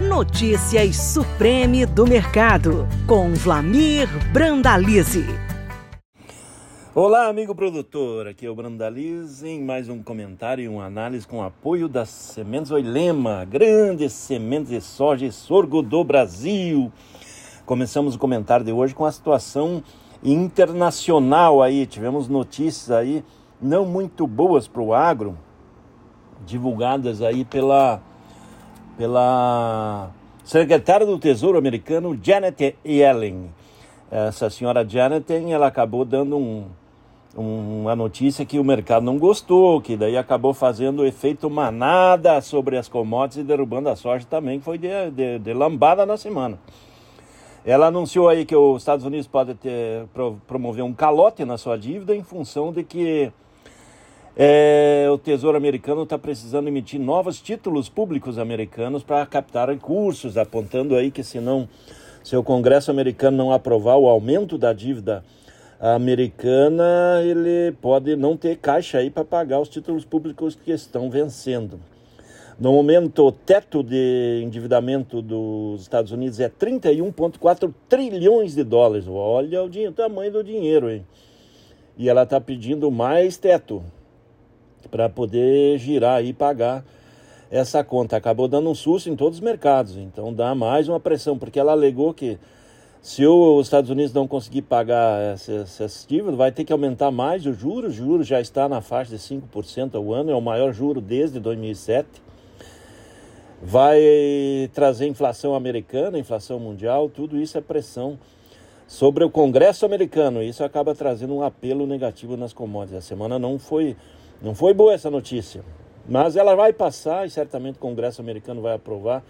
Notícias Supreme do Mercado, com Vlamir Brandalize. Olá, amigo produtor. Aqui é o Brandalize em mais um comentário e uma análise com apoio das Sementes Oilema, grandes sementes de soja e sorgo do Brasil. Começamos o comentário de hoje com a situação internacional aí. Tivemos notícias aí não muito boas para o agro, divulgadas aí pela, pela secretária do Tesouro americano, Janet Yellen. Essa senhora Janet, ela acabou dando um, um, uma notícia que o mercado não gostou, que daí acabou fazendo efeito manada sobre as commodities e derrubando a soja também, que foi de, de, de lambada na semana. Ela anunciou aí que os Estados Unidos pode ter, promover um calote na sua dívida em função de que é, o Tesouro Americano está precisando emitir novos títulos públicos americanos para captar recursos, apontando aí que se não, se o Congresso americano não aprovar o aumento da dívida americana, ele pode não ter caixa aí para pagar os títulos públicos que estão vencendo. No momento, o teto de endividamento dos Estados Unidos é 31,4 trilhões de dólares. Olha o, dinheiro, o tamanho do dinheiro, hein? E ela está pedindo mais teto para poder girar e pagar essa conta. Acabou dando um susto em todos os mercados, então dá mais uma pressão, porque ela alegou que se os Estados Unidos não conseguir pagar essas dívidas, vai ter que aumentar mais o juros. O juros já está na faixa de 5% ao ano, é o maior juro desde 2007 vai trazer inflação americana, inflação mundial, tudo isso é pressão sobre o Congresso americano. Isso acaba trazendo um apelo negativo nas commodities. A semana não foi, não foi boa essa notícia, mas ela vai passar e certamente o Congresso americano vai aprovar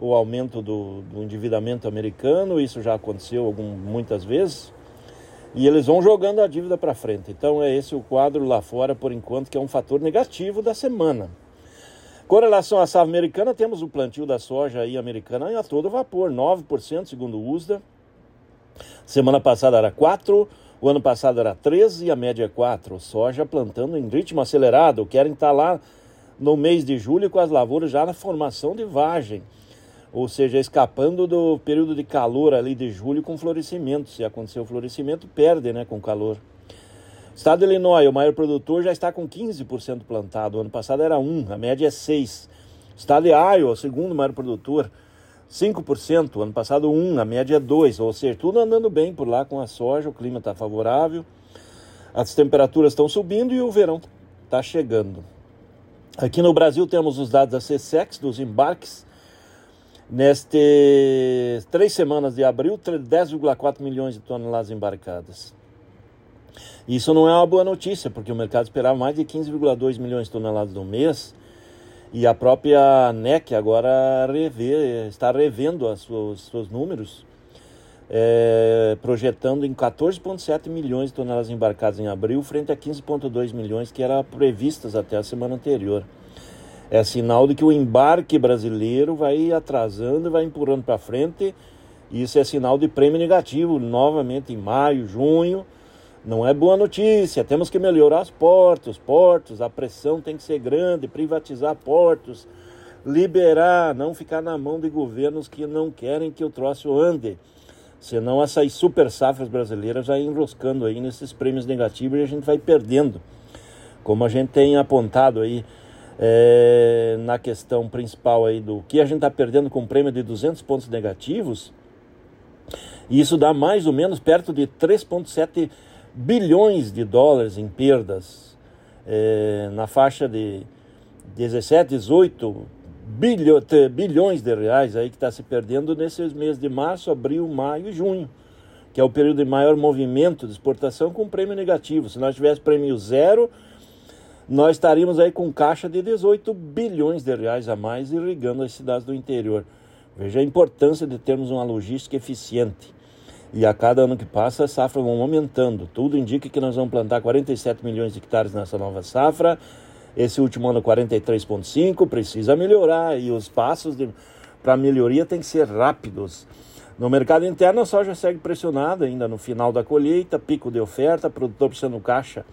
o aumento do, do endividamento americano. Isso já aconteceu algum, muitas vezes. E eles vão jogando a dívida para frente. Então é esse o quadro lá fora, por enquanto, que é um fator negativo da semana. Com relação à safra americana, temos o plantio da soja aí americana a todo vapor, 9% segundo o USDA. Semana passada era 4, o ano passado era 13 e a média é 4. Soja plantando em ritmo acelerado, querem estar lá no mês de julho com as lavouras já na formação de vagem. Ou seja, escapando do período de calor ali de julho com florescimento. Se acontecer o florescimento, perde né, com calor. Estado de Illinois, o maior produtor, já está com 15% plantado. O ano passado era 1%, a média é 6%. Estado de Iowa, o segundo maior produtor, 5%. O ano passado 1%, a média é 2%. Ou seja, tudo andando bem por lá com a soja, o clima está favorável, as temperaturas estão subindo e o verão está chegando. Aqui no Brasil temos os dados da CSEX, dos embarques. Nestas três semanas de abril, 10,4 milhões de toneladas embarcadas. Isso não é uma boa notícia, porque o mercado esperava mais de 15,2 milhões de toneladas no mês e a própria NEC agora revê, está revendo os seus, seus números, é, projetando em 14,7 milhões de toneladas embarcadas em abril, frente a 15,2 milhões que eram previstas até a semana anterior. É sinal de que o embarque brasileiro vai atrasando e vai empurrando para frente. Isso é sinal de prêmio negativo, novamente em maio, junho não é boa notícia. Temos que melhorar os portos, portos, a pressão tem que ser grande, privatizar portos, liberar, não ficar na mão de governos que não querem que o troço ande. Senão essas super safras brasileiras vai enroscando aí nesses prêmios negativos e a gente vai perdendo. Como a gente tem apontado aí é, na questão principal aí do que a gente está perdendo com um prêmio de 200 pontos negativos, isso dá mais ou menos perto de 3,7 bilhões de dólares em perdas, é, na faixa de 17, 18 bilho, bilhões de reais aí que está se perdendo nesses meses de março, abril, maio e junho, que é o período de maior movimento de exportação com prêmio negativo. Se nós tivéssemos prêmio zero, nós estaríamos aí com caixa de 18 bilhões de reais a mais irrigando as cidades do interior. Veja a importância de termos uma logística eficiente. E a cada ano que passa, as safras vão aumentando. Tudo indica que nós vamos plantar 47 milhões de hectares nessa nova safra. Esse último ano, 43,5. Precisa melhorar e os passos para melhoria têm que ser rápidos. No mercado interno, a soja segue pressionada ainda no final da colheita, pico de oferta, produtor precisando caixa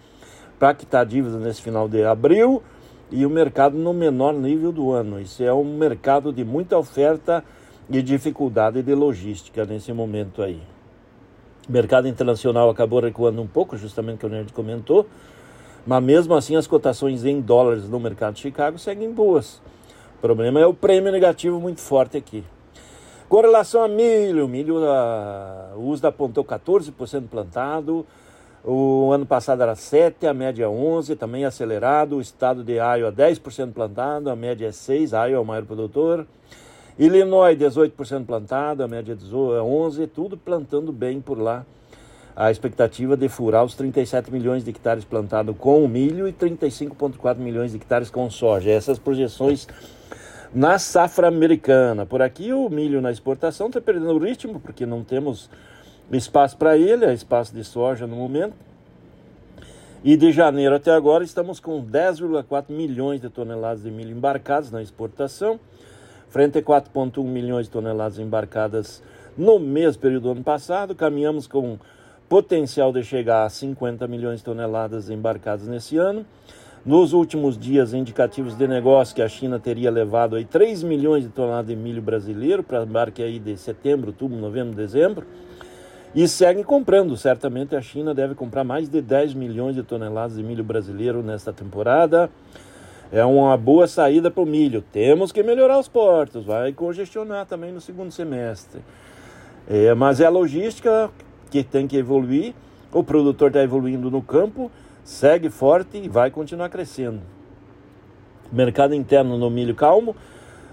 para quitar dívidas nesse final de abril. e o mercado no menor nível do ano. Isso é um mercado de muita oferta e dificuldade de logística nesse momento aí. O mercado internacional acabou recuando um pouco, justamente que o Nerd comentou, mas mesmo assim as cotações em dólares no mercado de Chicago seguem boas. O problema é o prêmio negativo muito forte aqui. Com relação a milho, o milho, a, o USDA apontou 14% plantado, o ano passado era 7, a média 11, também acelerado. O estado de Iowa 10% plantado, a média é 6, Iowa é o maior produtor. Illinois 18% plantado, a média é 11, tudo plantando bem por lá. A expectativa de furar os 37 milhões de hectares plantados com milho e 35,4 milhões de hectares com soja. Essas projeções na safra americana. Por aqui o milho na exportação está perdendo o ritmo, porque não temos espaço para ele, é espaço de soja no momento. E de janeiro até agora estamos com 10,4 milhões de toneladas de milho embarcadas na exportação, frente a 4,1 milhões de toneladas embarcadas no mesmo período do ano passado. Caminhamos com potencial de chegar a 50 milhões de toneladas embarcadas nesse ano. Nos últimos dias, indicativos de negócio que a China teria levado aí 3 milhões de toneladas de milho brasileiro para embarque aí de setembro, outubro, novembro, dezembro. E seguem comprando. Certamente a China deve comprar mais de 10 milhões de toneladas de milho brasileiro nesta temporada. É uma boa saída para o milho. Temos que melhorar os portos, vai congestionar também no segundo semestre. É, mas é a logística que tem que evoluir. O produtor está evoluindo no campo, segue forte e vai continuar crescendo. Mercado interno no milho calmo.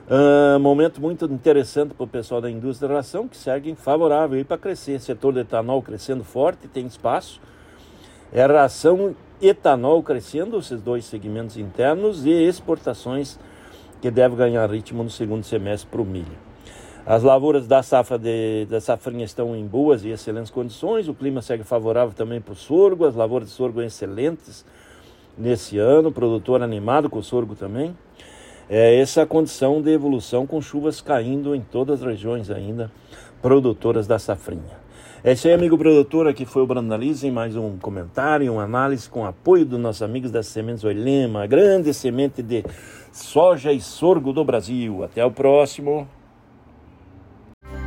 Uh, momento muito interessante para o pessoal da indústria da ração, que segue favorável para crescer. Setor do etanol crescendo forte, tem espaço. É ração etanol crescendo, esses dois segmentos internos, e exportações que deve ganhar ritmo no segundo semestre para o milho. As lavouras da safra de, da safrinha estão em boas e excelentes condições, o clima segue favorável também para o sorgo, as lavouras de sorgo excelentes nesse ano, produtor animado com o sorgo também é essa condição de evolução com chuvas caindo em todas as regiões ainda produtoras da safrinha. É isso aí, amigo produtor, aqui foi o Brandalize, mais um comentário, uma análise com apoio dos nossos amigos da Sementes Oilema, a grande semente de soja e sorgo do Brasil. Até o próximo.